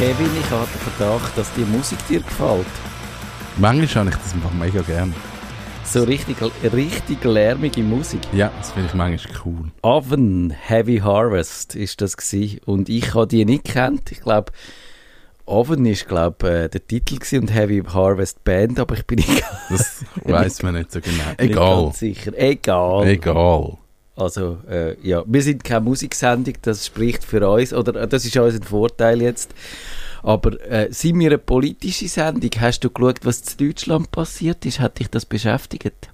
Kevin, ich habe den Verdacht, dass die Musik dir gefällt. Manchmal habe ich das einfach mega gern. So richtig, richtig lärmige Musik. Ja, das finde ich manchmal cool. Oven Heavy Harvest ist das gewesen. Und ich habe die nicht kennt. Ich glaube, Oven ist glaube äh, der Titel und Heavy Harvest Band, aber ich bin nicht Das weiß man nicht so genau. Egal. ganz sicher. Egal. Egal. Also äh, ja, wir sind keine Musiksendung, das spricht für uns oder äh, das ist unser Vorteil jetzt. Aber äh, sind wir eine politische Sendung? Hast du geschaut, was in Deutschland passiert ist? Hat dich das beschäftigt?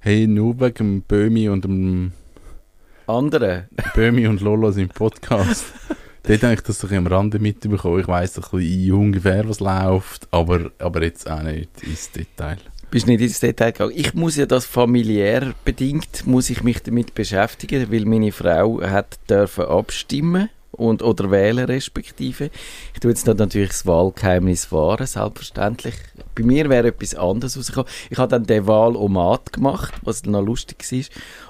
Hey, nur wegen dem Böhmi und dem Andere? Böhmi und Lolo sind Podcast. Dort habe ich das doch am Rande mitbekommen. Ich weiss ein bisschen ungefähr, was läuft, aber, aber jetzt auch nicht ins Detail. Bist nicht ins Detail gegangen. Ich muss ja das familiär bedingt, muss ich mich damit beschäftigen, weil meine Frau hat dürfen abstimmen und oder wählen respektive. Ich tue jetzt natürlich das Wahlgeheimnis wahren, selbstverständlich. Bei mir wäre etwas anderes rausgekommen. Ich habe dann den Wahlomat gemacht, was noch lustig war.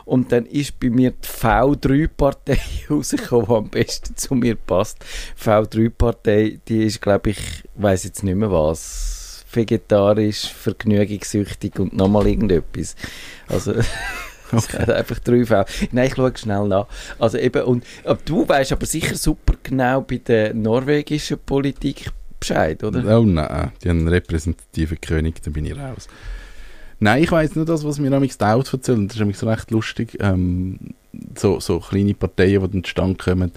Und dann ist bei mir die V3-Partei rausgekommen, die am besten zu mir passt. Die V3-Partei, die ist, glaube ich, weiß jetzt nicht mehr was vegetarisch, vergnügungssüchtig und nochmal irgendetwas. Also, es Okay. hat einfach drei Fälle. Nein, ich schaue schnell nach. Also eben, und, du weißt aber sicher super genau bei der norwegischen Politik Bescheid, oder? Oh nein, die haben einen representativen König, da bin ich raus. Nein, ich weiss nur das, was mir amigs die Autos erzählen. Das ist amigs recht lustig. Ähm, so, so kleine Parteien, die dann zustande kommen,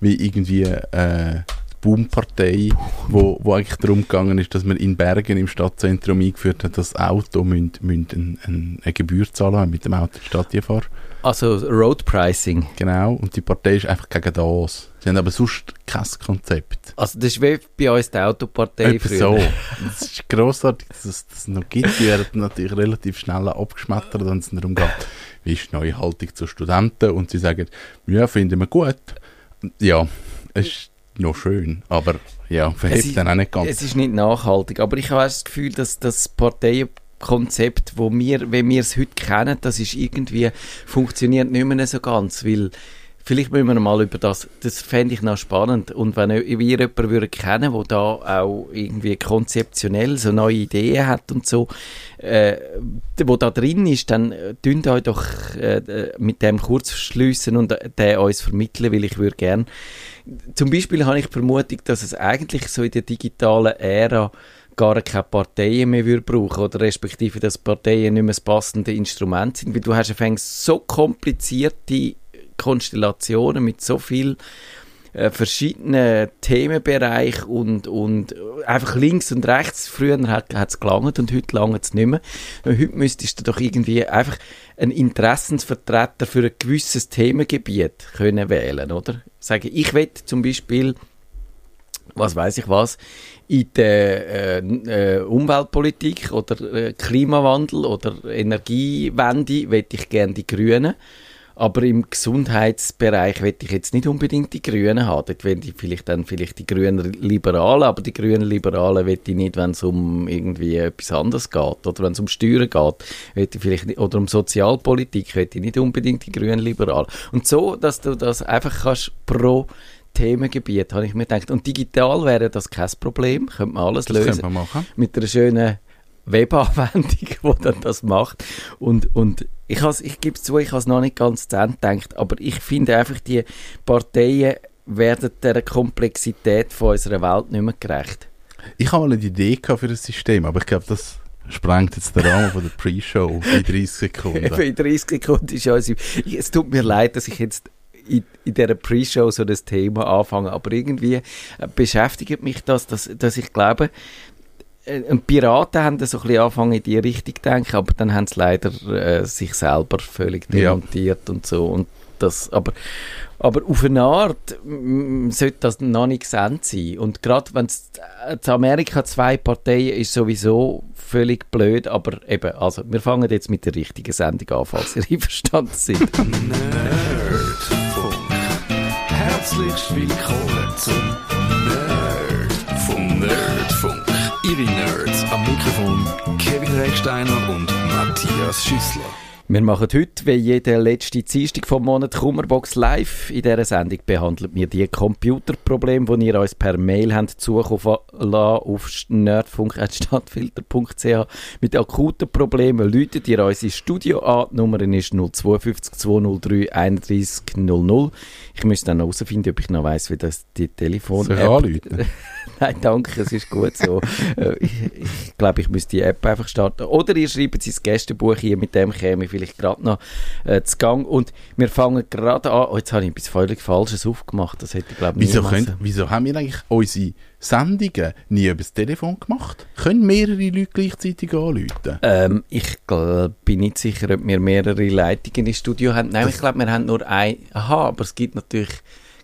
wie irgendwie äh, Boom-Partei, wo, wo eigentlich darum gegangen ist, dass man in Bergen im Stadtzentrum eingeführt hat, dass Auto müssen, müssen ein, ein, eine Gebühr zahlen, man mit dem Auto in die Stadt fahren. Also Road Pricing. Genau, und die Partei ist einfach gegen das. Sie haben aber sonst kein Konzept. Also das ist wie bei uns die Autopartei Etwa früher. so. Das ist grossartig, dass es das noch gibt. Die werden natürlich relativ schnell abgeschmettert, wenn es darum geht, wie ist die neue Haltung zu Studenten. Und sie sagen, ja, finden wir gut. Ja, es ist noch schön, aber ja, Es verhebt ist- dann auch nicht ganz. Es ist nicht nachhaltig, aber ich habe das Gefühl, dass das Parteienkonzept, wo wir, wenn wir es heute kennen, das ist irgendwie, funktioniert nicht mehr so ganz, weil vielleicht müssen wir mal über das, das fände ich noch spannend. Und wenn ihr jemanden würdet kennen, der da auch irgendwie konzeptionell so neue Ideen hat und so, äh, wo da drin ist, dann äh, tünt euch doch äh, mit dem kurz schliessen und äh, den uns vermitteln, weil ich würde gerne zum Beispiel habe ich Vermutung, dass es eigentlich so in der digitalen Ära gar keine Parteien mehr würde brauchen oder respektive, dass Parteien nicht mehr das passende Instrument sind, weil du hast so komplizierte Konstellationen mit so viel äh, verschiedenen Themenbereichen und, und einfach links und rechts. Früher hat es gelangt und heute langt es nicht mehr. Heute müsstest du doch irgendwie einfach einen Interessensvertreter für ein gewisses Themengebiet können wählen, oder? Sagen, ich will zum Beispiel was weiß ich was, in der äh, äh, Umweltpolitik oder äh, Klimawandel oder Energiewende will ich gerne die Grünen. Aber im Gesundheitsbereich will ich jetzt nicht unbedingt die Grünen haben. Dort will ich vielleicht dann vielleicht die grünen Liberalen, aber die grünen Liberalen will ich nicht, wenn es um irgendwie etwas anderes geht oder wenn es um Steuern geht, ich vielleicht nicht, oder um Sozialpolitik will ich nicht unbedingt die grünen Liberalen. Und so, dass du das einfach kannst pro Themengebiet, habe ich mir gedacht. Und digital wäre das kein Problem, könnte man alles das lösen man machen. mit einer schönen Webanwendung, die dann das macht. Und, und ich, has, ich gebe es zu, ich habe es noch nicht ganz zu Ende gedacht, aber ich finde einfach, die Parteien werden der Komplexität von unserer Welt nicht mehr gerecht. Ich habe mal eine Idee für das System, aber ich glaube, das sprengt jetzt den Rahmen von der Pre-Show in 30 Sekunden. In 30 Sekunden ist alles. Es tut mir leid, dass ich jetzt in, in dieser Pre-Show so das Thema anfange, aber irgendwie äh, beschäftigt mich das, dass, dass ich glaube, äh, und Piraten haben dann so ein bisschen angefangen in die Richtung zu denken, aber dann haben sie leider äh, sich selber völlig Ja. demontiert und so. Und das, aber, aber auf eine Art sollte das noch nicht gesendet sein. Und gerade wenn es äh, zu Amerika zwei Parteien ist sowieso völlig blöd, aber eben, also wir fangen jetzt mit der richtigen Sendung an, falls ihr einverstanden seid. Nerdfunk. Herzlich willkommen zum Nerdfunk. Nerdfunk. Ihre Nerds am Mikrofon Kevin Recksteiner und Matthias Schüssler. Wir machen heute, wie jede letzte Dienstag vom Monat, Kummerbox live. In dieser Sendung behandeln wir die Computerprobleme, die ihr uns per Mail habt zukommen lassen auf nerdfunk.stadtfilter.ch. Mit akuten Problemen läutet ihr uns ins Studio an. Die Nummer ist 052 203 31 00. Ich müsste dann herausfinden, ob ich noch weiss, wie das die Telefon Soll ich anrufen? Nein, danke, es ist gut so. Äh, ich ich glaube, ich müsste die App einfach starten. Oder ihr schreibt ins Gästebuch hier, mit dem käme ich vielleicht gerade noch äh, zu Gang. Und wir fangen gerade an. Oh, jetzt habe ich etwas völlig Falsches aufgemacht. Das hätte ich, glaube ich, Wieso, können, wieso haben wir eigentlich unsere Sendungen nie über das Telefon gemacht? Können mehrere Leute gleichzeitig anrufen? Ähm, ich glaub, bin nicht sicher, ob wir mehrere Leitungen im Studio haben. Nein, ich glaube, wir haben nur ein. Aha, aber es gibt natürlich.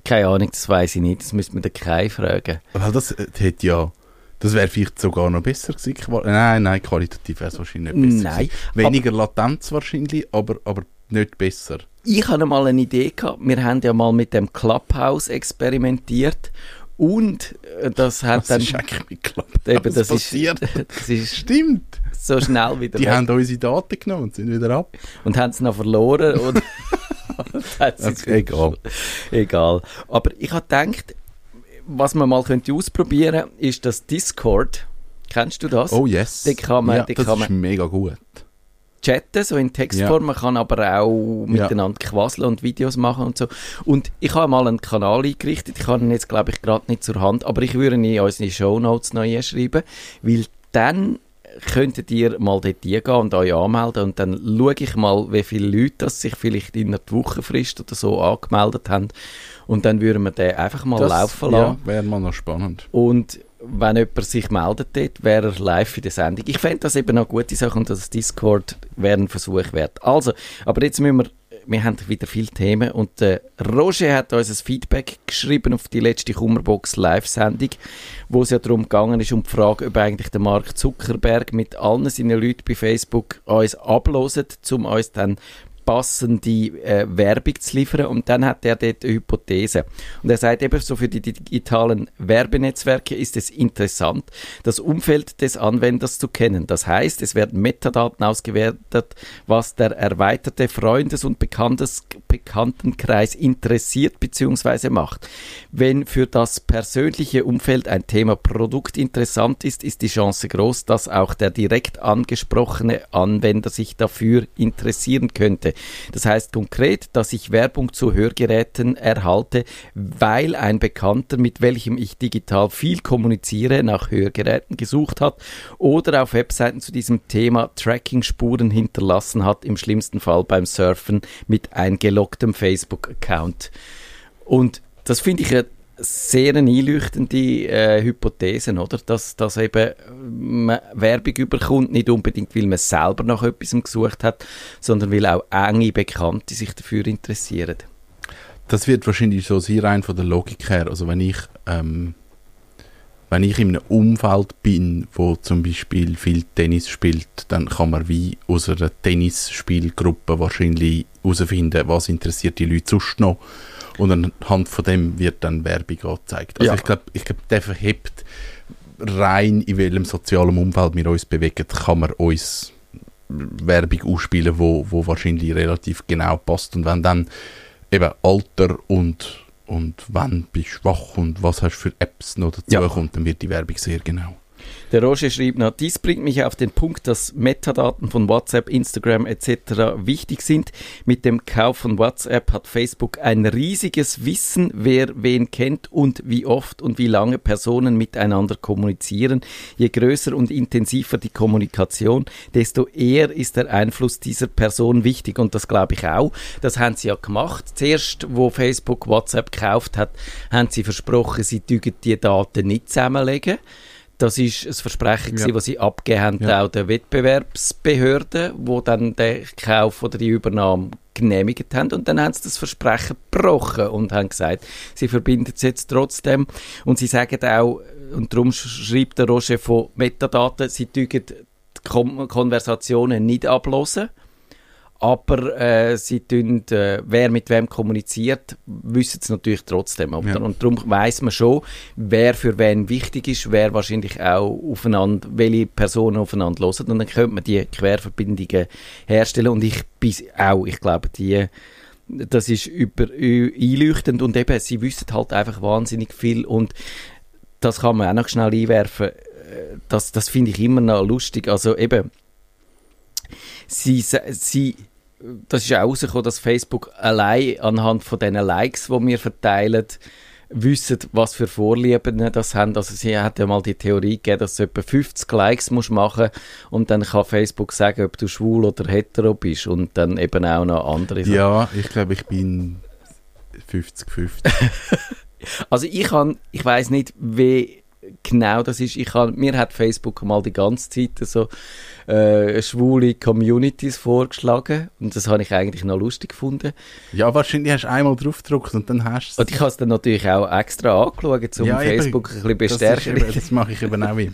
Keine Ahnung, das weiß ich nicht. Das müsste man den Kai fragen. Weil das äh, hätte ja... Das wäre vielleicht sogar noch besser gewesen. Nein, nein, qualitativ wäre es wahrscheinlich nicht besser Nein. Weniger Latenz wahrscheinlich, aber, aber nicht besser. Ich hatte mal eine Idee gehabt. Wir haben ja mal mit dem Clubhouse experimentiert. Und äh, das hat Was dann. ist eigentlich mit Clubhouse Eben, das, ist, passiert? das ist Stimmt. so schnell wieder Die weg. haben unsere Daten genommen und sind wieder ab. und haben es noch verloren. Und sie Okay, egal. Egal. Aber ich habe gedacht, was man mal könnte ausprobieren ist das Discord. Kennst du das? Oh yes. Die kann man- ja, die das kann ist man- mega gut. chatten, so in Textform. Man kann aber auch Ja. miteinander quasseln und Videos machen und so. Und ich habe mal einen Kanal eingerichtet. Ich habe ihn jetzt, glaube ich, gerade nicht zur Hand, aber ich würde ihn in unsere Shownotes noch einschreiben, weil dann könntet ihr mal dort hingehen und euch anmelden und dann schaue ich mal, wie viele Leute das sich vielleicht in einer Wochenfrist oder so angemeldet haben und dann würden wir den einfach mal Das laufen lassen. ja, wäre mal noch spannend. Und wenn jemand sich meldet dort, wäre er live in der Sendung. Ich fände das eben eine gute Sache und das Discord wäre ein Versuch wert. Also, aber jetzt müssen wir, wir haben wieder viele Themen und äh, Roger hat uns ein Feedback geschrieben auf die letzte Kummerbox Live-Sendung, wo es ja darum gegangen ist, um die Frage, ob eigentlich der Mark Zuckerberg mit allen seinen Leuten bei Facebook uns abloset, um uns dann passende äh, Werbung zu liefern. Und dann hat er dort eine Hypothese. Und er sagt eben, so für die digitalen Werbenetzwerke ist es interessant, das Umfeld des Anwenders zu kennen. Das heißt, es werden Metadaten ausgewertet, was der erweiterte Freundes- und Bekanntes Bekanntenkreis interessiert bzw. macht. Wenn für das persönliche Umfeld ein Thema Produkt interessant ist, ist die Chance groß, dass auch der direkt angesprochene Anwender sich dafür interessieren könnte. Das heißt konkret, dass ich Werbung zu Hörgeräten erhalte, weil ein Bekannter, mit welchem ich digital viel kommuniziere, nach Hörgeräten gesucht hat oder auf Webseiten zu diesem Thema Tracking-Spuren hinterlassen hat, im schlimmsten Fall beim Surfen mit eingeloggtem Facebook-Account. Und das finde ich eine sehr eine einleuchtende äh, Hypothese, oder? Dass, dass eben man Werbung überkommt, nicht unbedingt, weil man selber nach etwas gesucht hat, sondern weil auch enge Bekannte sich dafür interessieren. Das wird wahrscheinlich so sein, rein von der Logik her. Also wenn ich, ähm, wenn ich in einem Umfeld bin, wo zum Beispiel viel Tennis spielt, dann kann man wie aus einer Tennisspielgruppe wahrscheinlich herausfinden, was interessiert die Leute sonst noch. Und anhand von dem wird dann Werbung angezeigt. Also Ja. ich glaube, ich glaub, der verhebt rein, in welchem sozialen Umfeld wir uns bewegen, kann man uns Werbung ausspielen, wo, wo wahrscheinlich relativ genau passt. Und wenn dann eben Alter und, und wann bist du schwach und was hast du für Apps noch dazu Ja. kommt, dann wird die Werbung sehr genau. Der Roger schrieb noch, dies bringt mich auf den Punkt, dass Metadaten von WhatsApp, Instagram etc. wichtig sind. Mit dem Kauf von WhatsApp hat Facebook ein riesiges Wissen, wer wen kennt und wie oft und wie lange Personen miteinander kommunizieren. Je größer und intensiver die Kommunikation, desto eher ist der Einfluss dieser Person wichtig. Und das glaube ich auch. Das haben sie ja gemacht. Zuerst, wo Facebook WhatsApp gekauft hat, haben sie versprochen, sie die Daten nicht zusammenlegen. Das ist ein Versprechen, Ja. das sie abgegeben haben, Ja. auch der Wettbewerbsbehörden, wo dann den Kauf oder die Übernahme genehmigt haben. Und dann haben sie das Versprechen gebrochen und haben gesagt, sie verbinden es jetzt trotzdem. Und sie sagen auch, und darum sch- schreibt der Roger von Metadaten, sie die Kom Konversationen nicht ablosen. Aber äh, sie tun, äh, wer mit wem kommuniziert, wissen es natürlich trotzdem. Ja. Und darum weiß man schon, wer für wen wichtig ist, wer wahrscheinlich auch aufeinander, welche Personen aufeinander hören. Und dann könnte man die Querverbindungen herstellen. Und ich bin auch, ich glaube, die das ist über, einleuchtend und eben, sie wissen halt einfach wahnsinnig viel und das kann man auch noch schnell einwerfen. Äh, Das, das finde ich immer noch lustig. Also eben, sie, sie, das ist auch rausgekommen, dass Facebook allein anhand von diesen Likes, die wir verteilen, wissen, was für Vorlieben das haben. Also sie hat ja mal die Theorie gegeben, dass du etwa 50 Likes musst machen und dann kann Facebook sagen, ob du schwul oder hetero bist und dann eben auch noch andere Sachen. Ja, ich glaube, ich bin 50-50. Also ich kann, ich weiß nicht, wie genau das ist. Ich kann, mir hat Facebook mal die ganze Zeit so äh, schwule Communities vorgeschlagen und das habe ich eigentlich noch lustig gefunden. ja, wahrscheinlich hast du einmal drauf gedrückt und dann hast du Und ich habe es dann natürlich auch extra angeschaut, um Ja, eben. Facebook ein bisschen das, bestärken. eben, das mache ich eben auch immer.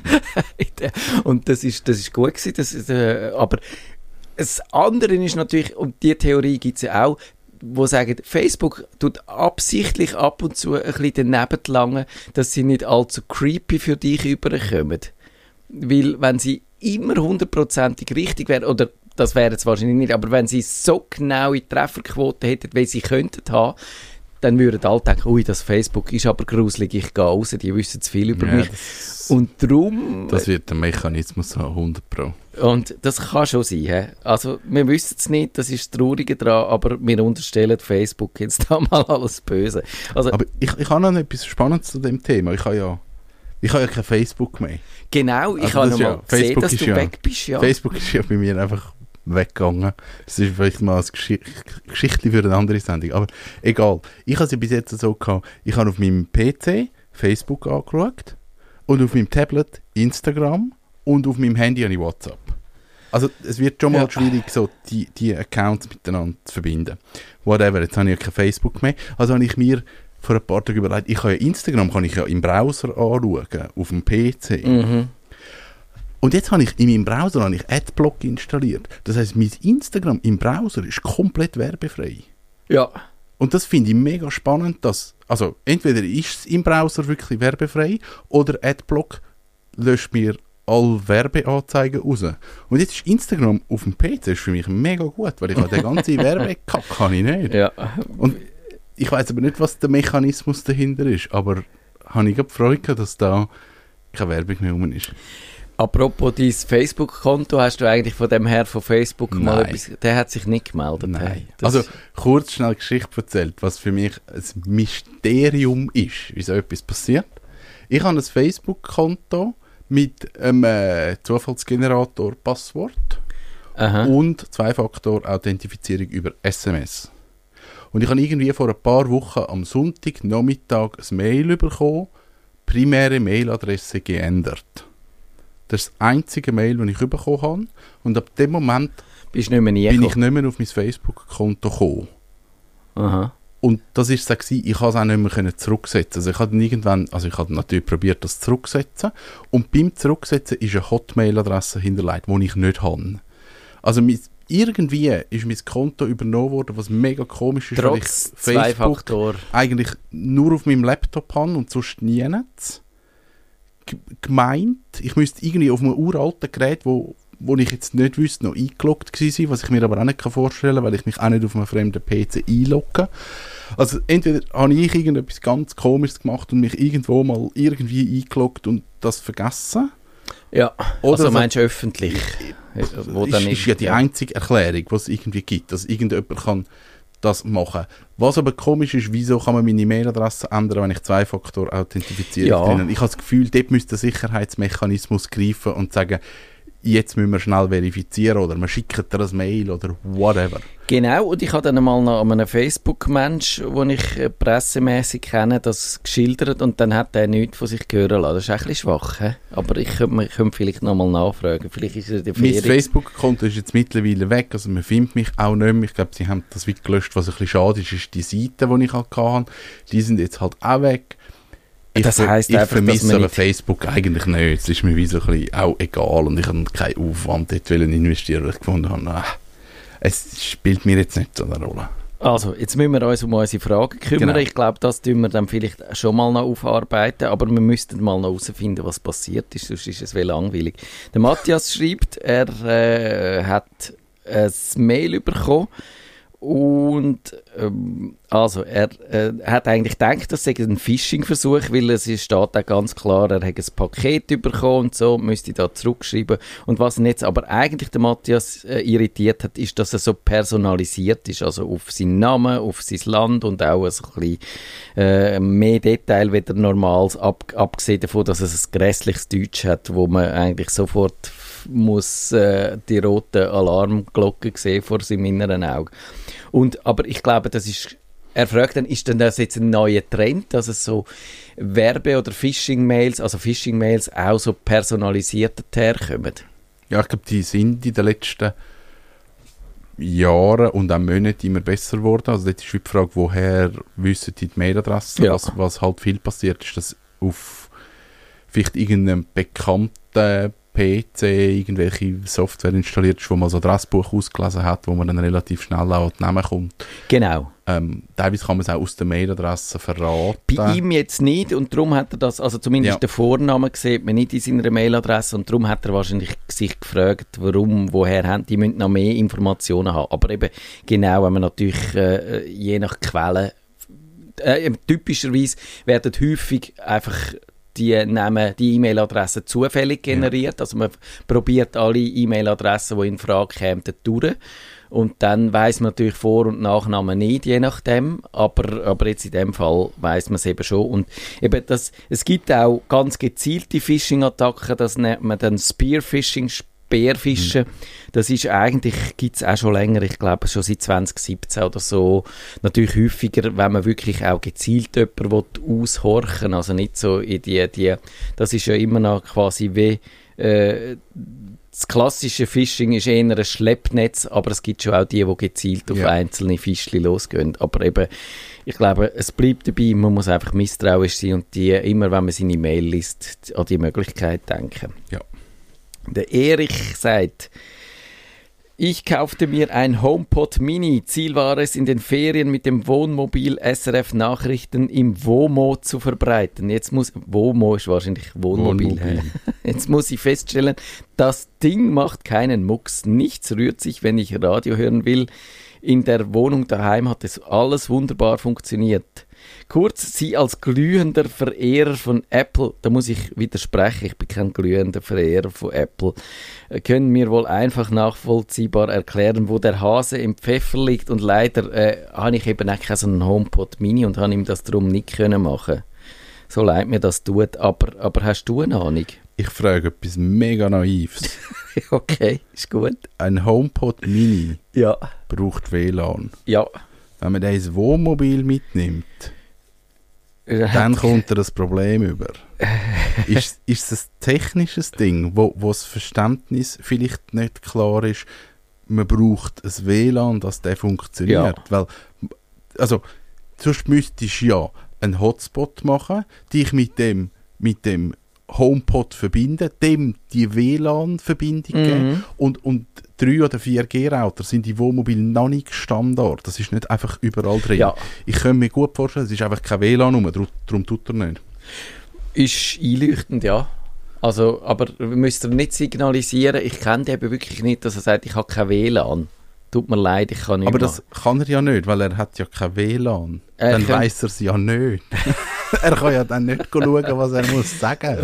und das ist, das ist gut gewesen. Das ist, äh, aber das andere ist natürlich, und die Theorie gibt es ja auch, wo sagen, Facebook tut absichtlich ab und zu ein bisschen daneben langen, dass sie nicht allzu creepy für dich überkommen. Weil wenn sie immer hundertprozentig richtig wären, oder das wäre es wahrscheinlich nicht, aber wenn sie so genaue Trefferquote hätten, wie sie könnten haben, dann würden alle denken, ui, das Facebook ist aber gruselig, ich gehe raus, die wissen zu viel über Ja, mich. Und darum... das wird der Mechanismus haben, 100 Pro. Und das kann schon sein. He? Also, wir wissen es nicht, das ist das Traurige daran, aber wir unterstellen Facebook jetzt da mal alles Böse. Also, Aber ich, ich habe noch etwas Spannendes zu dem Thema. Ich habe ja, ich habe ja kein Facebook mehr. genau, ich Also habe das noch ist mal ja- gesehen, Facebook dass du ja- weg bist. Ja. Facebook ist ja bei mir einfach weggegangen. Das ist vielleicht mal eine Geschi Geschichte für eine andere Sendung. Aber egal. Ich habe ja bis jetzt so gehabt, ich habe auf meinem PC Facebook angeschaut und auf meinem Tablet Instagram und auf meinem Handy habe ich WhatsApp. Also es wird schon mal Ja. schwierig, so die, die Accounts miteinander zu verbinden. Whatever, jetzt habe ich ja kein Facebook mehr. Also habe ich mir vor ein paar Tagen überlegt, ich kann ja Instagram kann ich ja im Browser anschauen, auf dem PC. Mhm. Und jetzt habe ich in meinem Browser habe ich Adblock installiert. Das heißt, mein Instagram im Browser ist komplett werbefrei. Ja, Und das finde ich mega spannend, dass, also entweder ist es im Browser wirklich werbefrei oder Adblock löscht mir alle Werbeanzeigen raus. Und jetzt ist Instagram auf dem PC ist für mich mega gut, weil ich habe den ganzen Werbekack kann ich nicht. ja. Und ich weiß aber nicht, was der Mechanismus dahinter ist, aber habe ich Freude gehabt, dass da keine Werbung mehr rum ist. Apropos dein Facebook-Konto, hast du eigentlich von dem Herr von Facebook mal Nein. etwas... Der hat sich nicht gemeldet. Nein. hey. Also kurz schnell Geschichte erzählt, was für mich ein Mysterium ist, wie so etwas passiert. Ich habe ein Facebook-Konto mit einem äh, Zufallsgenerator Passwort aha. und Zwei-Faktor-Authentifizierung über SMS. Und ich habe irgendwie vor ein paar Wochen am Sonntag Nachmittag ein Mail bekommen, primäre Mailadresse geändert. Das ist das einzige Mail, das ich bekommen habe. Und ab dem Moment Bist nicht mehr nie bin ich nicht mehr auf mein Facebook-Konto gekommen. Aha. Und das ist es gewesen, ich konnte es auch nicht mehr zurücksetzen. Also ich habe irgendwann, also ich habe natürlich probiert, das zurückzusetzen. Und beim Zurücksetzen ist eine Hotmail-Adresse hinterlegt, die ich nicht habe. Also mein, irgendwie ist mein Konto übernommen worden, was mega komisch ist, weil ich Trotz Facebook eigentlich nur auf meinem Laptop habe und sonst nie nicht. G- Gemeint, ich müsste irgendwie auf einem uralten Gerät, wo, wo ich jetzt nicht wüsste, noch eingeloggt gewesen sein, was ich mir aber auch nicht vorstellen kann, weil ich mich auch nicht auf einem fremden PC einlogge. Also entweder habe ich irgendetwas ganz Komisches gemacht und mich irgendwo mal irgendwie eingeloggt und das vergessen. Ja, Oder also so- meinst du öffentlich? Wo ist, dann ist ja die einzige Erklärung, die es irgendwie gibt, dass irgendjemand kann das machen. Was aber komisch ist, wieso kann man meine E-Mail-Adresse ändern, wenn ich Zwei-Faktor-Authentifizierung Ja. drin? Ich habe das Gefühl, dort müsste der Sicherheitsmechanismus greifen und sagen, jetzt müssen wir schnell verifizieren oder man schickt dir ein Mail oder whatever. Genau, und ich habe dann mal noch an einem Facebook-Mensch, den ich äh, pressemässig kenne, das geschildert und dann hat er nichts von sich hören lassen. Das ist ein bisschen schwach, he? aber ich könnte, ich könnte vielleicht noch mal nachfragen. Vielleicht ist er Mein. Facebook-Konto ist jetzt mittlerweile weg, also man findet mich auch nicht mehr. Ich glaube, sie haben das wie gelöscht, was ein bisschen schade ist, ist die Seiten, die ich halt hatte. Die sind jetzt halt auch weg. Ich, Das heisst ich einfach, vermisse aber Facebook eigentlich nicht. Es ist mir wie so ein bisschen auch egal und ich habe keinen Aufwand dort investieren, weil ich gefunden habe, ah, Es spielt mir jetzt nicht so eine Rolle. Also, jetzt müssen wir uns um unsere Fragen kümmern. Genau. Ich glaube, das tun wir dann vielleicht schon mal noch aufarbeiten, aber wir müssten mal noch herausfinden, was passiert ist, sonst ist es wie langweilig. Der Matthias schreibt, er äh, hat ein Mail bekommen und ähm, also er äh, hat eigentlich gedacht, das sei ein Phishing-Versuch, weil es steht auch ganz klar, er hat ein Paket bekommen und so, müsste da zurückschreiben. Und was ihn jetzt aber eigentlich der Matthias äh, irritiert hat, ist, dass er so personalisiert ist, also auf seinen Namen, auf sein Land und auch ein bisschen äh, mehr Detail wie der normals, ab, abgesehen davon, dass es ein grässliches Deutsch hat, wo man eigentlich sofort muss äh, die roten Alarmglocken sehen vor seinem inneren Auge. Und, aber ich glaube, das ist, er fragt dann, ist denn das jetzt ein neuer Trend, dass es so Werbe- oder Phishing-Mails, also Phishing-Mails auch so personalisiert herkommen? Ja, ich glaube, die sind in den letzten Jahren und auch Monaten immer besser geworden. Also dort ist die Frage, woher wissen die die Mailadresse? Ja. Was, was halt viel passiert, ist, dass auf vielleicht irgendeinem bekannten PC irgendwelche Software installiert ist, wo man so Adressbuch ausgelesen hat, wo man dann relativ schnell auch die Namen kommt. Genau. Ähm, teilweise kann man es auch aus der Mailadresse verraten. Bei ihm jetzt nicht und darum hat er das, also zumindest Ja. den Vornamen sieht man nicht in seiner Mailadresse und darum hat er wahrscheinlich sich gefragt, warum, woher haben die müssen noch mehr Informationen haben. Aber eben genau, wenn man natürlich äh, je nach Quelle äh, typischerweise werden häufig einfach die Namen, die E-Mail-Adressen zufällig generiert. Also man probiert alle E-Mail-Adressen, die in Frage kämen, durch. Und dann weiß man natürlich Vor- und Nachnamen nicht, je nachdem. Aber, aber jetzt in dem Fall weiß man es eben schon. Und eben das, es gibt auch ganz gezielte Phishing-Attacken, das nennt man dann Spearfishing, Speerfischen. Das ist eigentlich, gibt es auch schon länger, ich glaube schon seit 2017 oder so. Natürlich häufiger, wenn man wirklich auch gezielt jemanden will aushorchen also nicht so in die, die, das ist ja immer noch quasi wie, äh, das klassische Phishing ist eher ein Schleppnetz, aber es gibt schon auch die, die gezielt auf Ja. einzelne Fischli losgehen. Aber eben, ich glaube, es bleibt dabei, man muss einfach misstrauisch sein und die, immer wenn man seine Mail liest, an die Möglichkeit denken. Ja. Der Erich sagt, ich kaufte mir ein HomePod Mini. Ziel war es, in den Ferien mit dem Wohnmobil SRF Nachrichten im WOMO zu verbreiten. Jetzt muss, WOMO ist wahrscheinlich Wohnmobil. Wohnmobil. Jetzt muss ich feststellen, das Ding macht keinen Mucks. Nichts rührt sich, wenn ich Radio hören will. In der Wohnung daheim hat es alles wunderbar funktioniert. Kurz, Sie als glühender Verehrer von Apple, da muss ich widersprechen, ich bin kein glühender Verehrer von Apple, äh, können mir wohl einfach nachvollziehbar erklären, wo der Hase im Pfeffer liegt und leider äh, habe ich eben auch so einen HomePod Mini und habe ihm das darum nicht können machen. So leid mir das tut, aber, aber hast du eine Ahnung? Ich frage etwas mega Naives. okay, ist gut. Ein HomePod Mini Ja, braucht WLAN. ja. Wenn man ins Wohnmobil mitnimmt, dann kommt er das Problem über. ist, ist es ein technisches Ding, wo, wo das Verständnis vielleicht nicht klar ist, man braucht ein WLAN, dass der funktioniert? Weil, also, sonst müsstest du ja einen Hotspot machen, dich mit dem, mit dem HomePod verbinden, dem die WLAN-Verbindung geben Mhm. und, und 3 oder 4G-Router sind in Wohnmobilen noch nicht Standard. Das ist nicht einfach überall drin. Ja. Ich kann mir gut vorstellen, es ist einfach kein WLAN rum, darum, tut er nicht. Ist einleuchtend, ja. Also, aber wir müssen nicht signalisieren, ich kenne den eben wirklich nicht, dass er sagt, ich habe kein WLAN. Tut mir leid, ich kann nicht Aber das kann er ja nicht, weil er hat ja kein WLAN. Äh, dann weiß er es ja nicht. er kann ja dann nicht schauen, was er muss sagen.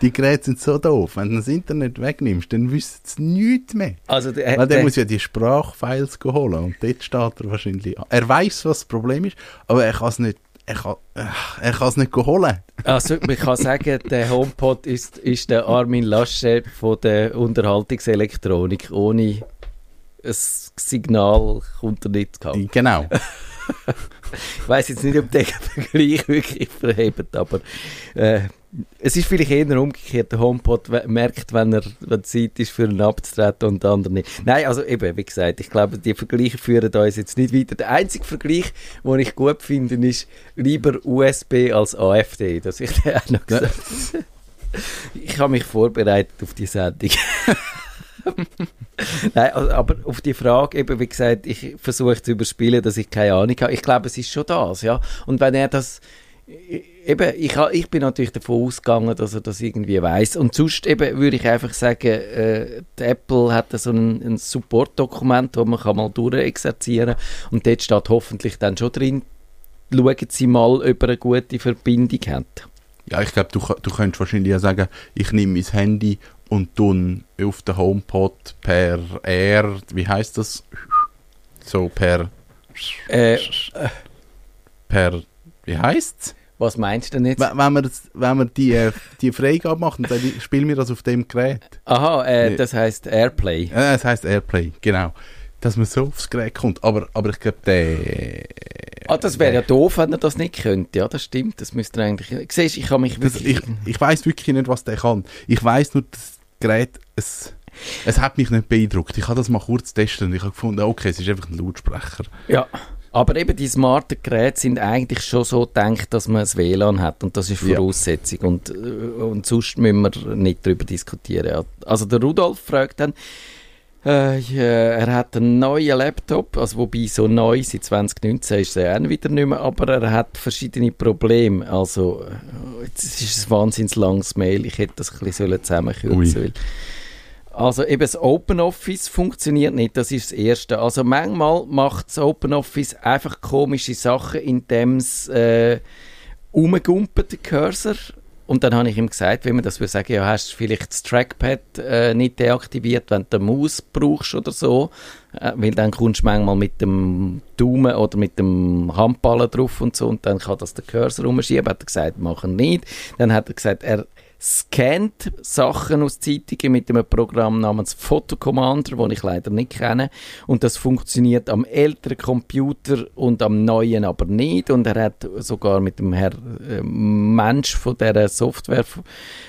Die Geräte sind so doof. Wenn du das Internet wegnimmst, dann wüsste es nichts mehr. Also, der, Weil der muss ja die Sprachfiles holen und dort steht er wahrscheinlich an. Er weiß, was das Problem ist, aber er kann es nicht, er kann, äh, er kann es nicht holen. Also, man kann sagen, der HomePod ist, ist der Armin Laschet von der Unterhaltungselektronik. Ohne ein Signal kommt er nicht gehabt. Genau. Ich weiß jetzt nicht, ob der Vergleich wirklich verhebt, aber äh, es ist vielleicht eher umgekehrt. Der HomePod merkt, wenn er wenn Zeit ist, für ihn abzutreten und der andere nicht. Nein, also eben, wie gesagt, ich glaube, die Vergleiche führen uns jetzt nicht weiter. Der einzige Vergleich, den ich gut finde, ist lieber USB als AfD. Das ich dir auch noch gesagt Ich habe mich vorbereitet auf die Sendung. Nein, also, aber auf die Frage, eben, wie gesagt, ich versuche zu überspielen, dass ich keine Ahnung habe. Ich glaube, es ist schon das, ja. Und wenn er das, eben, ich, ich bin natürlich davon ausgegangen, dass er das irgendwie weiß. Und sonst eben würde ich einfach sagen, äh, Apple hat so ein, ein Support-Dokument, das man kann mal durchexerzieren kann. Und dort steht hoffentlich dann schon drin, schauen Sie mal, ob er eine gute Verbindung hat. Ja, ich glaube, du, du könntest wahrscheinlich ja sagen, ich nehme mein Handy und tun auf den HomePod per Air, wie heißt das? So per, Äh, per, wie heißt's? was meinst du denn jetzt? Wenn das, wenn man die, äh, die Freigabe macht und sagt, ich spiel mir das auf dem Gerät. Aha, äh, das heißt Airplay. Äh, es heißt Airplay, genau. Dass man so aufs Gerät kommt. Aber, aber ich glaube, der. Ah, das wäre ja doof, wenn er das nicht könnte. Ja, das stimmt. Das müsste er eigentlich. Siehst, ich kann mich Das, wirklich. ich ich weiß wirklich nicht, was der kann. Ich weiß nur, das Gerät, es, es hat mich nicht beeindruckt. Ich habe das mal kurz testen und ich habe gefunden, okay, es ist einfach ein Lautsprecher. ja. Aber eben die smarten Geräte sind eigentlich schon so gedacht, dass man ein WLAN hat und das ist Ja. Voraussetzung und, äh, und sonst müssen wir nicht darüber diskutieren. Ja. Also der Rudolf fragt dann, äh, ja, er hat einen neuen Laptop, also wobei so neu seit 2019 ist er auch wieder nicht mehr, aber er hat verschiedene Probleme. Also äh, jetzt ist es ein wahnsinnig langes Mail, ich hätte das ein bisschen zusammenkürzen sollen. Also eben das OpenOffice funktioniert nicht, das ist das Erste. Also manchmal macht das OpenOffice einfach komische Sachen, indem es äh, umgumpelt, den Cursor. Und dann habe ich ihm gesagt, wenn man das will sagen, ja, hast du vielleicht das Trackpad äh, nicht deaktiviert, wenn du eine Maus brauchst oder so. Äh, weil dann kommst du manchmal mit dem Daumen oder mit dem Handballen drauf und so und dann kann das der Cursor umschieben. Hat er gesagt, machen nicht. Dann hat er gesagt, er scannt Sachen aus Zeitungen mit einem Programm namens Photocommander, das ich leider nicht kenne. Und das funktioniert am älteren Computer und am neuen aber nicht. Und er hat sogar mit dem Herr äh, Mensch von dieser Software,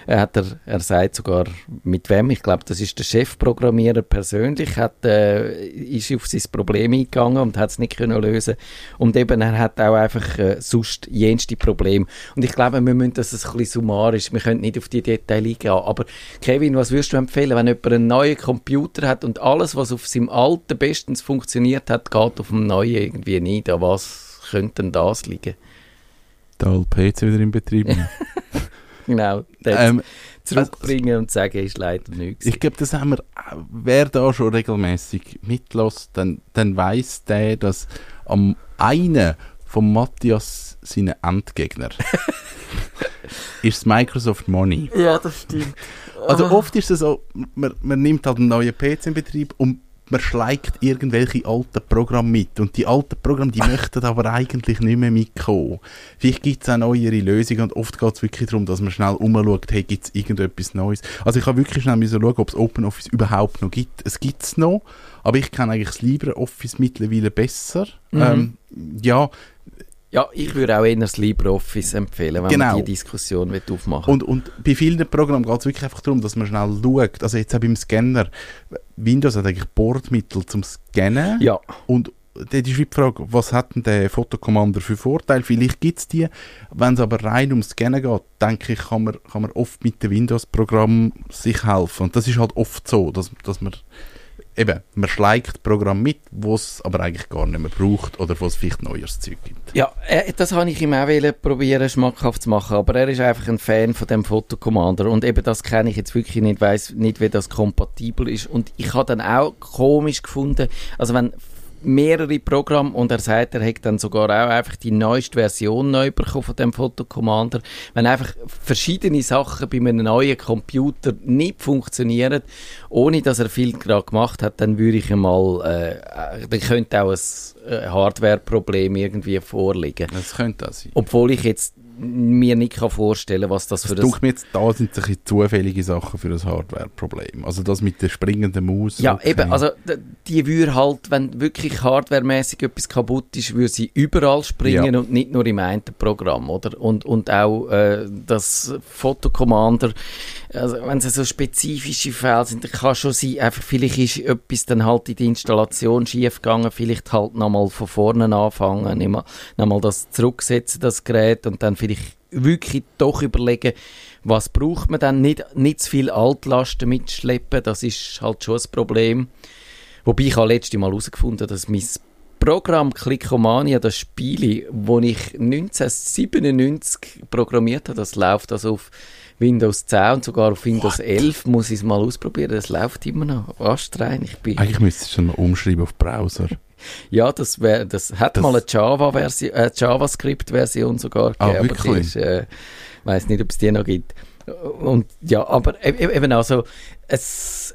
äh, hat er, er sagt sogar mit wem, ich glaube, das ist der Chefprogrammierer persönlich, hat, äh, ist auf sein Problem eingegangen und hat es nicht können lösen. Und eben, er hat auch einfach äh, sonst jenste Problem. Und ich glaube, wir müssen das ein bisschen summarisch, wir können nicht auf die Details eingehen. Aber Kevin, was würdest du empfehlen, wenn jemand einen neuen Computer hat und alles, was auf seinem alten bestens funktioniert hat, geht auf dem neuen irgendwie nicht? An was könnte denn das liegen? Der alte PC wieder in Betrieb. Genau, ähm, zurückbringen und sagen, ist leider nichts. ich glaube, das haben wir, wer da schon regelmäßig mitlässt, dann, dann weiß der, dass am einen von Matthias seine Endgegner ist Microsoft Money. ja, das stimmt. Also oft ist es so, man, man nimmt halt einen neuen PC in Betrieb und man schleicht irgendwelche alten Programme mit. Und die alten Programme, die möchten aber eigentlich nicht mehr mitkommen. Vielleicht gibt es auch neuere Lösungen und oft geht es wirklich darum, dass man schnell umschaut, hey, gibt es irgendetwas Neues. Also ich habe wirklich schnell müssen schauen, ob es OpenOffice überhaupt noch gibt. Es gibt es noch, aber ich kenne eigentlich das LibreOffice mittlerweile besser. Mhm. Ähm, ja, Ja, ich würde auch eher das LibreOffice empfehlen, wenn Genau. man die Diskussion aufmachen Und, und bei vielen Programmen geht es wirklich einfach darum, dass man schnell schaut. Also jetzt auch beim Scanner. Windows hat eigentlich Bordmittel zum Scannen. Ja, Und dort ist die Frage, was hat denn der Fotocommander für Vorteile? Vielleicht gibt es die. Wenn es aber rein ums Scannen geht, denke ich, kann man, kann man oft mit dem Windows-Programm sich helfen. Und das ist halt oft so, dass, dass man eben, man schleicht Programm mit, wo es aber eigentlich gar nicht mehr braucht oder wo es vielleicht neues Zeug gibt. Ja, äh, das habe ich ihm auch probieren, schmackhaft zu machen, aber er ist einfach ein Fan von dem Fotocommander und eben das kenne ich jetzt wirklich nicht, weiß nicht, wie das kompatibel ist und ich habe dann auch komisch gefunden, also wenn mehrere Programme und er sagt, er hat dann sogar auch einfach die neueste Version neu bekommen von dem Fotocommander. Wenn einfach verschiedene Sachen bei einem neuen Computer nicht funktionieren, ohne dass er viel gerade gemacht hat, dann würde ich einmal, äh, äh, dann könnte auch ein äh, Hardware-Problem irgendwie vorliegen. Das könnte das sein. Obwohl ich jetzt mir nicht kann vorstellen was das Das für das... denke mir jetzt, da sind bisschen zufällige Sachen für ein Hardware-Problem. Also das mit der springenden Maus. Ja, okay. eben, also die würde halt, wenn wirklich hardwaremäßig etwas kaputt ist, würde sie überall springen Ja. und nicht nur im einen Programm, oder? Und, und auch äh, das Fotocommander, also wenn es so spezifische Fälle sind, dann kann schon sein, einfach vielleicht ist etwas dann halt in der Installation schief gegangen, vielleicht halt nochmal von vorne anfangen, nochmal, nochmal das zurücksetzen, das Gerät, und dann vielleicht wirklich doch überlegen, was braucht man dann, nicht, nicht zu viel Altlasten mitschleppen, das ist halt schon ein Problem. Wobei ich habe letztes Mal herausgefunden, dass mein Programm Clickomania, das Spiel, das ich 1997 programmiert habe, das läuft also auf Windows 10 und sogar auf Windows 11, muss ich es mal ausprobieren, das läuft immer noch. Astrein, ich bin... Eigentlich müsstest du es noch umschreiben auf Browser. Ja, das, wär, das hat Das- mal eine Java-Version, äh, JavaScript-Version sogar Ah, gegeben, aber die wirklich? ist, äh, weiß nicht, ob es die noch gibt. Und ja, aber e- e- eben also, es,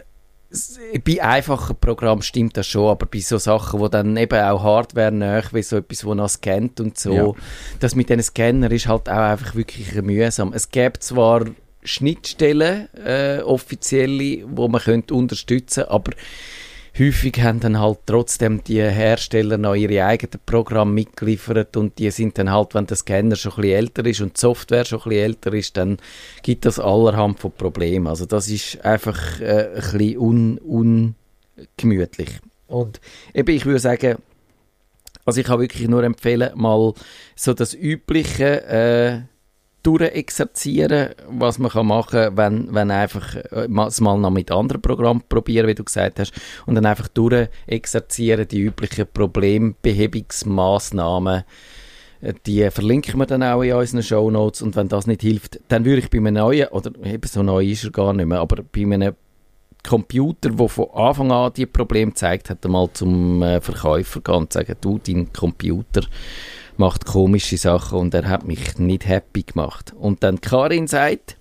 bei einfachen Programmen stimmt das schon, aber bei so Sachen, wo dann eben auch Hardware nach, wie so etwas, wo noch scannt und so, Ja. das mit den Scanner ist halt auch einfach wirklich mühsam. Es gäbe zwar Schnittstellen, äh, offizielle, wo man könnte unterstützen, aber häufig haben dann halt trotzdem die Hersteller noch ihre eigenen Programme mitgeliefert und die sind dann halt, wenn der Scanner schon ein bisschen älter ist und die Software schon ein bisschen älter ist, dann gibt das allerhand von Problemen. Also das ist einfach äh, ein bisschen un, ungemütlich. Und eben, ich würde sagen, also ich kann wirklich nur empfehlen, mal so das übliche äh, durchexerzieren, was man kann machen, wenn, wenn einfach äh, mal- es mal noch mit anderen Programmen probieren, wie du gesagt hast, und dann einfach durchexerzieren, die üblichen Problembehebungsmaßnahmen. Äh, Die verlinken wir dann auch in unseren Shownotes und wenn das nicht hilft, dann würde ich bei einem neuen, oder eben so neu ist er gar nicht mehr, aber bei einem Computer, der von Anfang an die Probleme zeigt, hat einmal zum äh, Verkäufer gehen und sagen, du, dein Computer macht komische Sachen und er hat mich nicht happy gemacht. Und dann Karin sagt,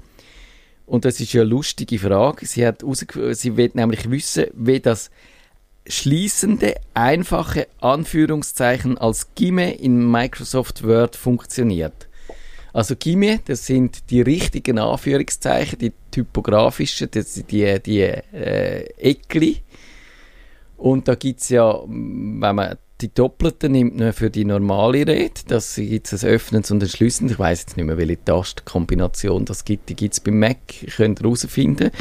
und das ist ja eine lustige Frage, sie hat sie will nämlich wissen, wie das schließende, einfache Anführungszeichen als Gimme in Microsoft Word funktioniert. Also Gimme, das sind die richtigen Anführungszeichen, die typografischen, das sind die, die äh, Eckli. Und da gibt es ja, wenn man die Doppelten nimmt man für die normale Rede, das gibt es ein Öffnens und ein Schließens. Ich weiß jetzt nicht mehr, welche Tastenkombination das gibt. Die gibt es beim Mac, könnt ihr herausfinden.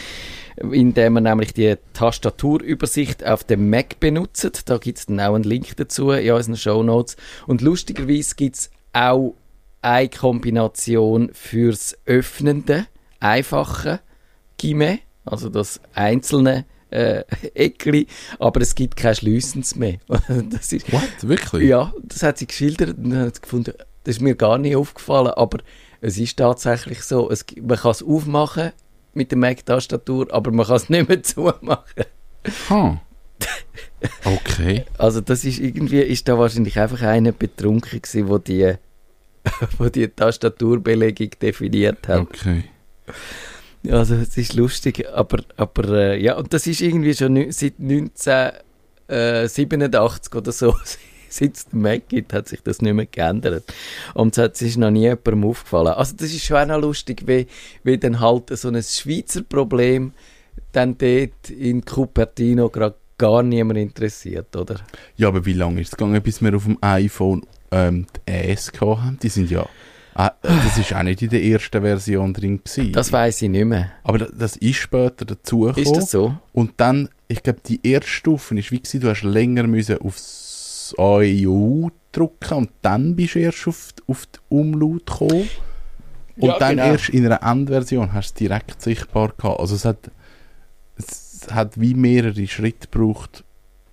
Indem man nämlich die Tastaturübersicht auf dem Mac benutzt. Da gibt es dann auch einen Link dazu in unseren Shownotes. Und lustigerweise gibt es auch eine Kombination fürs öffnende, einfache Gimme, also das einzelne äh, Eckli, aber es gibt kein Schlüssens mehr. das ist, What? Wirklich? ja, das hat sie geschildert und hat gefunden, das ist mir gar nicht aufgefallen, aber es ist tatsächlich so, es, man kann es aufmachen mit der Mac-Tastatur, aber man kann es nicht mehr zumachen. Ha. Okay. Also das ist irgendwie, ist da wahrscheinlich einfach einer betrunken gewesen, wo die, wo die Tastaturbelegung definiert hat. Okay. Also es ist lustig, aber, aber äh, ja, und das ist irgendwie schon seit 1987 oder so, seit es Mac gibt, hat sich das nicht mehr geändert. Und es ist noch nie jemandem aufgefallen. Also das ist schon auch lustig, wie, wie dann halt so ein Schweizer Problem dann dort in Cupertino gerade gar niemand interessiert, oder? Ja, aber wie lange ist es gegangen, bis wir auf dem iPhone ähm, die gehabt haben? Die sind ja... Äh, das ist auch nicht in der ersten Version drin gewesen. Das weiß ich nicht mehr. aber das, das ist später dazugekommen. Ist das so? Und dann, ich glaube, die erste Stufe ist wie gewesen, du hast länger müssen aufs AEU drücken und dann bist du erst auf, die- auf die Umlaut gekommen. Und Ja, dann genau. erst in einer Endversion hast du es direkt sichtbar gehabt. Also es hat, es hat wie mehrere Schritte gebraucht,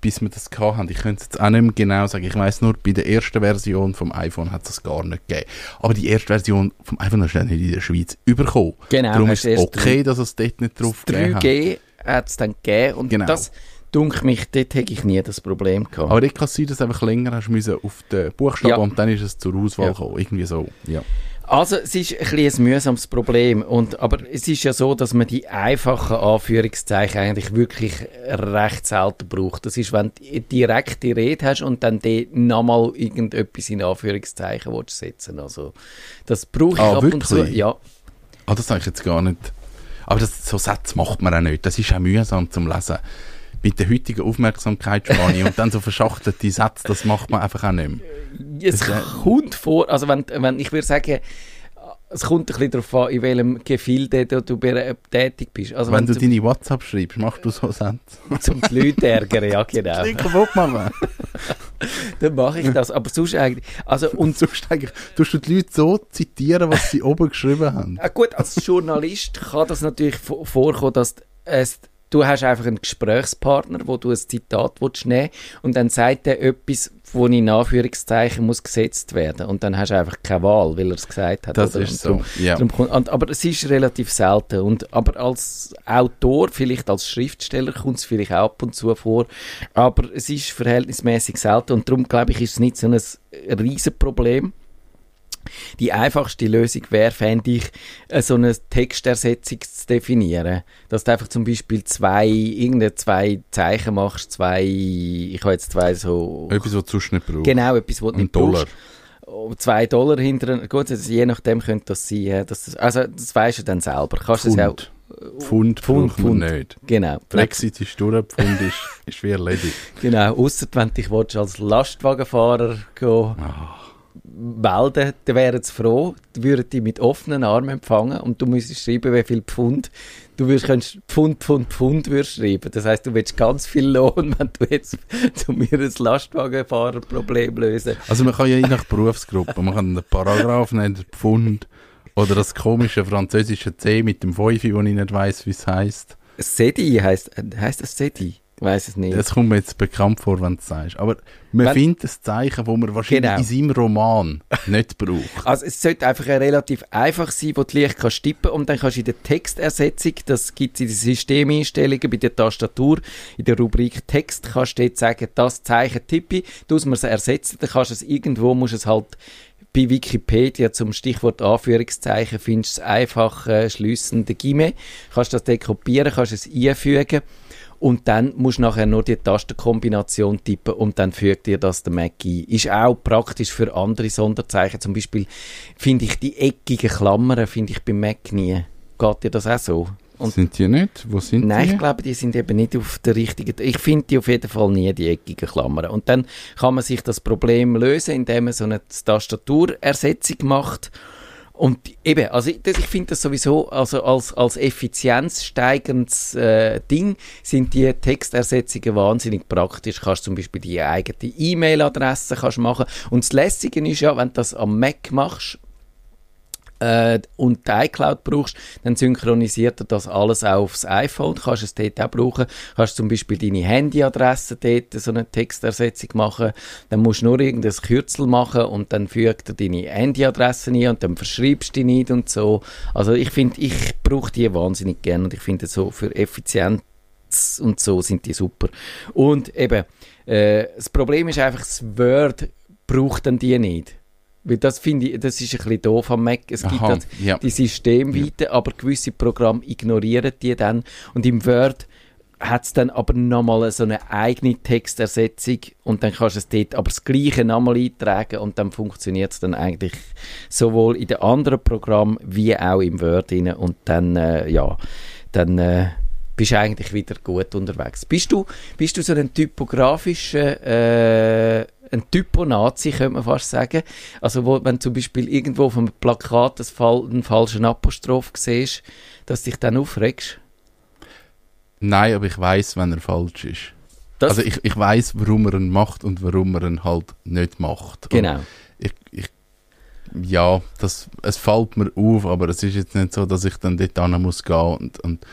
bis wir das haben. Ich könnte es jetzt auch nicht mehr genau sagen. Ich weiß nur, bei der ersten Version vom iPhone hat es das gar nicht gegeben. Aber die erste Version vom iPhone hast du nicht in der Schweiz überkommen. Genau, Darum ist es okay, dass es dort nicht drauf gegeben hat. 3G hat es dann gegeben und Genau. das, dunkelt mich, dort hätte ich nie das Problem gehabt. Aber dort kann es sein, dass du einfach länger hast müssen auf den Buchstaben Ja. und dann ist es zur Auswahl Ja. gekommen. Irgendwie so. Ja. Also, es ist ein, ein mühsames Problem. Und, aber es ist ja so, dass man die einfachen Anführungszeichen eigentlich wirklich recht selten braucht. Das ist, wenn du direkte Rede hast und dann die nochmal irgendetwas in Anführungszeichen willst setzen Also, das brauche ich Ah, ab und zu. wirklich? Ja, Ah, das sage ich jetzt gar nicht. Aber das, so Sätze macht man auch nicht. Das ist auch mühsam zum Lesen. Mit der heutigen Aufmerksamkeitsspanne und dann so verschachtelte Sätze, das macht man einfach auch nicht mehr. es Das, äh, kommt vor, also wenn, wenn ich würde sagen, es kommt ein bisschen darauf an, in welchem Gefilde du, tätig bist. Also Wenn du zum, deine WhatsApp schreibst, machst du so Sätze. zum die Leute ärgern, ja genau. Nicht kaputt machen. Dann mache ich das. Aber sonst eigentlich, also und sonst eigentlich, tust du die Leute so zitieren, was sie oben geschrieben haben. Ah, gut, als Journalist kann das natürlich vo- vorkommen, dass es, du hast einfach einen Gesprächspartner, wo du ein Zitat willst nehmen und dann sagt er etwas, wo in Anführungszeichen muss gesetzt werden und dann hast du einfach keine Wahl, weil er es gesagt hat. Das oder? ist so. Ja. und, aber es ist relativ selten. Und, aber als Autor, vielleicht als Schriftsteller, kommt es vielleicht auch ab und zu vor. Aber es ist verhältnismäßig selten und darum glaube ich, ist es nicht so ein Riesenproblem. Die einfachste Lösung wäre, fände ich, äh, so eine Textersetzung zu definieren. Dass du einfach zum Beispiel zwei, irgendeine zwei Zeichen machst, zwei, ich habe jetzt zwei so, Etwas, was du sonst nicht brauchst. genau, etwas, was du nicht Dollar. brauchst. Oh, Zwei Dollar hinter, gut, also je nachdem könnte das sein, dass das, also das weisst du dann selber. Kannst es ja auch, Pfund. Pfund, Pfund, braucht Pfund. nicht. genau. Brexit ist durch, Pfund ist, ist wie erledigt. Genau, ausser wenn du dich als Lastwagenfahrer go Ah. Melden, dann wären sie froh, die würden dich mit offenen Armen empfangen und du müsstest schreiben, wie viel Pfund. Du würdest, könntest Pfund, Pfund, Pfund würdest schreiben. Das heißt, du willst ganz viel Lohn, wenn du jetzt zu mir ein Lastwagenfahrerproblem lösen. Also man kann ja je nach Berufsgruppe, man kann einen Paragraph nennen, Pfund, oder das komische französische C mit dem Fünfi, wo ich nicht weiss, wie es heisst. Sedi heisst, heisst das Sedi? Ich weiß es nicht. Das kommt mir jetzt bekannt vor, wenn du es sagst. Aber man Wenn- findet ein Zeichen, das man wahrscheinlich Genau. in seinem Roman nicht braucht. Also es sollte einfach ein relativ einfach sein, wo du leicht kannst tippen und dann kannst du in der Textersetzung, das gibt es in den Systemeinstellungen bei der Tastatur, in der Rubrik Text, kannst du dort sagen, das Zeichen tippe du musst es ersetzen, dann kannst du es irgendwo, musst du es halt bei Wikipedia zum Stichwort Anführungszeichen findest du es einfach äh, schliessende Gimme, kannst das dort kopieren, kannst es einfügen und dann musst du nachher nur die Tastenkombination tippen und dann fügt dir das der Mac ein. Ist auch praktisch für andere Sonderzeichen. Zum Beispiel finde ich die eckigen Klammern finde ich beim Mac nie. Geht dir das auch so? Und sind die nicht? Wo sind Nein, die? ich glaube, die sind eben nicht auf der richtigen. Ich finde die auf jeden Fall nie, die eckigen Klammern. Und dann kann man sich das Problem lösen, indem man so eine Tastaturersetzung macht. Und eben, also ich, ich finde das sowieso, also als, als effizienzsteigendes äh, Ding sind die Textersetzungen wahnsinnig praktisch. Kannst zum Beispiel die eigene E-Mail-Adresse machen. Und das Lässige ist ja, wenn du das am Mac machst, äh, und die iCloud brauchst, dann synchronisiert er das alles auch aufs iPhone. Kannst es dort auch brauchen. Kannst zum Beispiel deine Handyadresse dort so eine Textersetzung machen. Dann musst du nur irgendein Kürzel machen und dann fügt er deine Handyadresse ein und dann verschreibst du die nicht und so. Also ich finde, ich brauche die wahnsinnig gerne und ich finde so für Effizienz und so sind die super. Und eben, äh, das Problem ist einfach, das Word braucht dann die nicht. Weil das finde ich, das ist ein bisschen doof am Mac. Es gibt Aha, dann ja. die Systemweite, aber gewisse Programme ignorieren die dann. Und im Word hat es dann aber nochmal so eine eigene Textersetzung und dann kannst du es dort aber das gleiche nochmal eintragen und dann funktioniert es dann eigentlich sowohl in den anderen Programmen wie auch im Word rein und dann, äh, ja, dann äh, bist du eigentlich wieder gut unterwegs. Bist du, bist du so ein typografischer, äh, ein Typo-Nazi, könnte man fast sagen. Also, wo, wenn zum Beispiel irgendwo auf einem Plakat das Fall, einen falschen Apostroph siehst, dass dich dann aufregst. Nein, aber ich weiß, wenn er falsch ist. Das, also ich, ich weiß, warum er ihn macht und warum er ihn halt nicht macht. Genau. Ich, ich, ja, das, es fällt mir auf, aber es ist jetzt nicht so, dass ich dann dort hin muss gehen und, und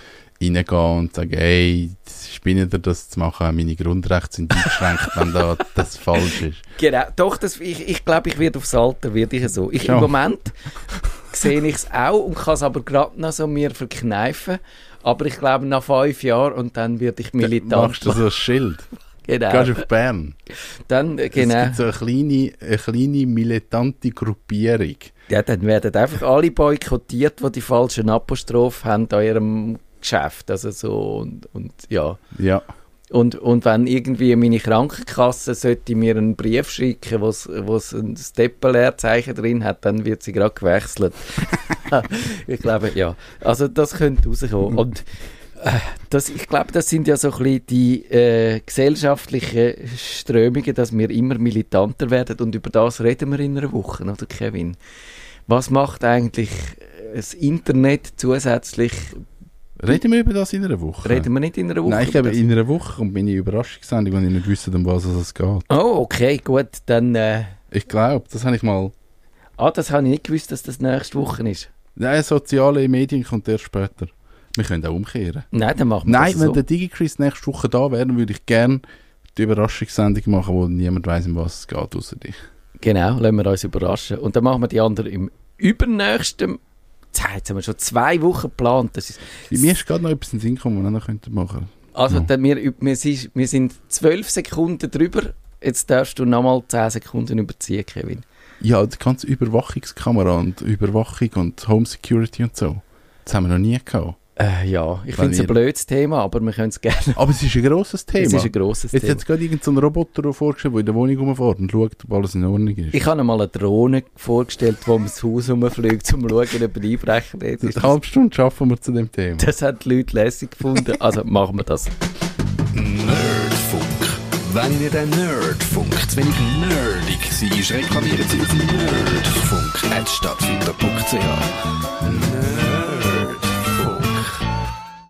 reingehen und sagen, hey, spinne dir das zu machen, meine Grundrechte sind eingeschränkt, wenn da das falsch ist. Genau, doch, das, ich, ich glaube, ich werde aufs Alter, werde ich so. Ich, Ja. Im Moment sehe ich es auch und kann es aber gerade noch so mir verkneifen. Aber ich glaube, nach fünf Jahren und dann werde ich militant. Machst du so ein Schild? genau. Gehst auf Bern. Dann, äh, Es genau. gibt so eine kleine, eine kleine militante Gruppierung. Ja, dann werden einfach alle boykottiert, die die falschen Apostroph haben an ihrem Geschäft. Also so und, und ja. Ja. Und, und wenn irgendwie meine Krankenkasse sollte mir einen Brief schicken, wo es ein Steppenleerzeichen drin hat, dann wird sie gerade gewechselt. ich glaube, ja. Also das könnte rauskommen. Und äh, das, ich glaube, das sind ja so ein bisschen die äh, gesellschaftlichen Strömungen, dass wir immer militanter werden und über das reden wir in einer Woche, oder Kevin? Was macht eigentlich das Internet zusätzlich? Reden wir über das in einer Woche? Reden wir nicht in einer Woche? Nein, ich glaube, in einer Woche kommt meine Überraschungssendung, wenn ich nicht wüsste, um was es geht. Oh, okay, gut. Dann. Äh, Ich glaube, das habe ich mal... ah, das habe ich nicht gewusst, dass das nächste Woche ist. Nein, soziale Medien kommt erst später. Wir können auch umkehren. Nein, dann machen wir Nein, das wenn so. der DigiChris nächste Woche da wäre, dann würde ich gerne die Überraschungssendung machen, wo niemand weiß, um was es geht, außer dich. Genau, lassen wir uns überraschen. Und dann machen wir die anderen im übernächsten. Jetzt haben wir schon zwei Wochen geplant. Das ist, Mir ist gerade noch etwas in den Sinn gekommen, was wir noch könnten machen also, Ja. dann, wir, wir sind zwölf Sekunden drüber. Jetzt darfst du nochmal zehn Sekunden überziehen, Kevin. Ja, die ganze Überwachungskamera und Überwachung und Home Security und so. Das haben wir noch nie gehabt. Äh, ja, ich finde es ein blödes Thema, aber wir können es gerne. Aber es ist ein grosses Thema. Es ist ein grosses Jetzt Thema. hat es gerade irgendein so einen Roboter vorgestellt, der in der Wohnung rumfährt und schaut, ob alles in Ordnung ist. Ich habe mir mal eine Drohne vorgestellt, die ums Haus herumfliegt, um zu schauen, ob ein Einbrecher dort ist. Eine halbe Stunde schaffen wir zu dem Thema. Das haben die Leute lässig gefunden. Also machen wir das. Nerdfunk. Wenn ihr den Nerdfunk zu wenig nerdig seid, reklamiert sie auf nerdfunk.stadtfinder.ch. Nerd